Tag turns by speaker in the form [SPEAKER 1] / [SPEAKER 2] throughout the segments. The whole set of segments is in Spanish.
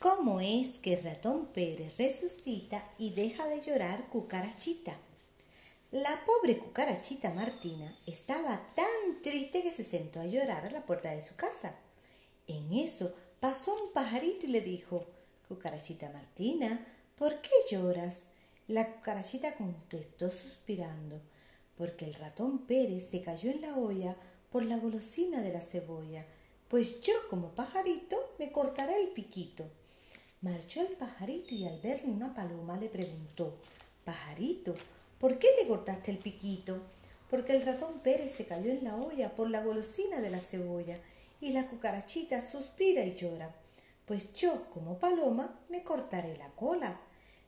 [SPEAKER 1] ¿Cómo es que ratón Pérez resucita y deja de llorar cucarachita? La pobre cucarachita Martina estaba tan triste que se sentó a llorar a la puerta de su casa. En eso pasó un pajarito y le dijo, Cucarachita Martina, ¿por qué lloras? La cucarachita contestó suspirando, porque el ratón Pérez se cayó en la olla por la golosina de la cebolla, pues yo como pajarito me cortaré el piquito. Marchó el pajarito y al verle una paloma le preguntó, Pajarito, ¿por qué te cortaste el piquito? Porque el ratón Pérez se cayó en la olla por la golosina de la cebolla y la cucarachita suspira y llora. Pues yo, como paloma, me cortaré la cola.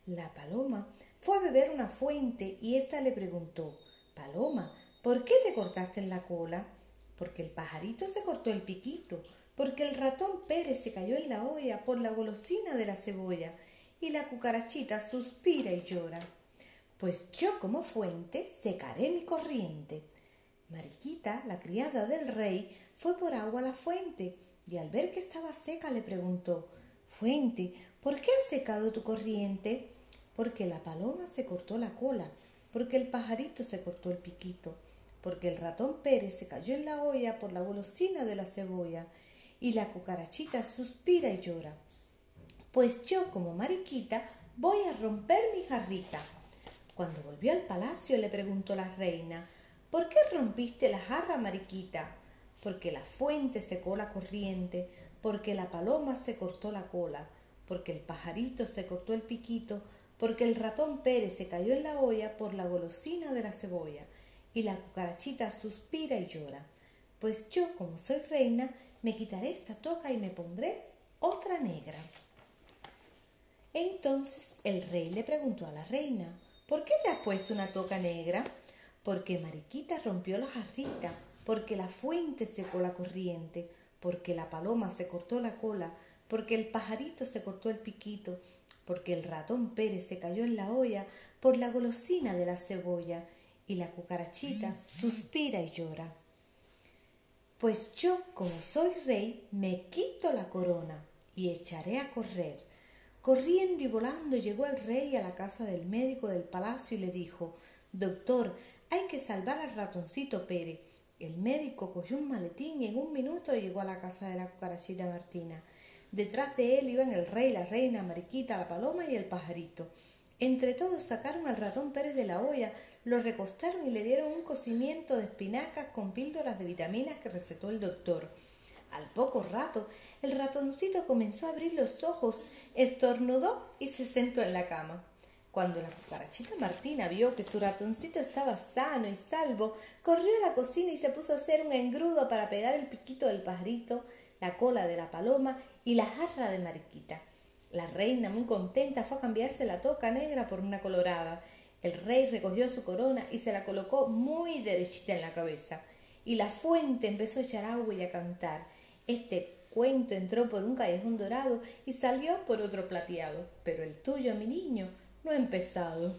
[SPEAKER 1] La paloma fue a beber una fuente y ésta le preguntó, Paloma, ¿por qué te cortaste la cola? Porque el pajarito se cortó el piquito, porque el ratón Pérez se cayó en la olla por la golosina de la cebolla y la cucarachita suspira y llora. Pues yo como fuente secaré mi corriente. Mariquita, la criada del rey, fue por agua a la fuente y al ver que estaba seca le preguntó Fuente, ¿por qué has secado tu corriente? Porque la paloma se cortó la cola, porque el pajarito se cortó el piquito, porque el ratón Pérez se cayó en la olla por la golosina de la cebolla y la cucarachita suspira y llora. Pues yo, como mariquita, voy a romper mi jarrita. Cuando volvió al palacio le preguntó la reina, ¿por qué rompiste la jarra, mariquita? Porque la fuente secó la corriente, porque la paloma se cortó la cola, porque el pajarito se cortó el piquito, porque el ratón Pérez se cayó en la olla por la golosina de la cebolla, y la cucarachita suspira y llora. Pues yo, como soy reina, me quitaré esta toca y me pondré otra negra. Entonces el rey le preguntó a la reina, ¿por qué te has puesto una toca negra? Porque Mariquita rompió la jarrita, porque la fuente secó la corriente, porque la paloma se cortó la cola, porque el pajarito se cortó el piquito, porque el ratón Pérez se cayó en la olla por la golosina de la cebolla, y la cucarachita suspira y llora. Pues yo, como soy rey, me quito la corona y echaré a correr. Corriendo y volando llegó el rey a la casa del médico del palacio y le dijo, Doctor, hay que salvar al ratoncito Pérez. El médico cogió un maletín y en un minuto llegó a la casa de la cucarachita Martina. Detrás de él iban el rey, la reina, Mariquita, la paloma y el pajarito. Entre todos sacaron al ratón Pérez de la olla, lo recostaron y le dieron un cocimiento de espinacas con píldoras de vitaminas que recetó el doctor. Al poco rato, el ratoncito comenzó a abrir los ojos, estornudó y se sentó en la cama. Cuando la cucarachita Martina vio que su ratoncito estaba sano y salvo, corrió a la cocina y se puso a hacer un engrudo para pegar el piquito del pajarito, la cola de la paloma y la jarra de Mariquita. La reina, muy contenta, fue a cambiarse la toca negra por una colorada. El rey recogió su corona y se la colocó muy derechita en la cabeza. Y la fuente empezó a echar agua y a cantar. Este cuento entró por un callejón dorado y salió por otro plateado. Pero el tuyo, mi niño, no ha empezado.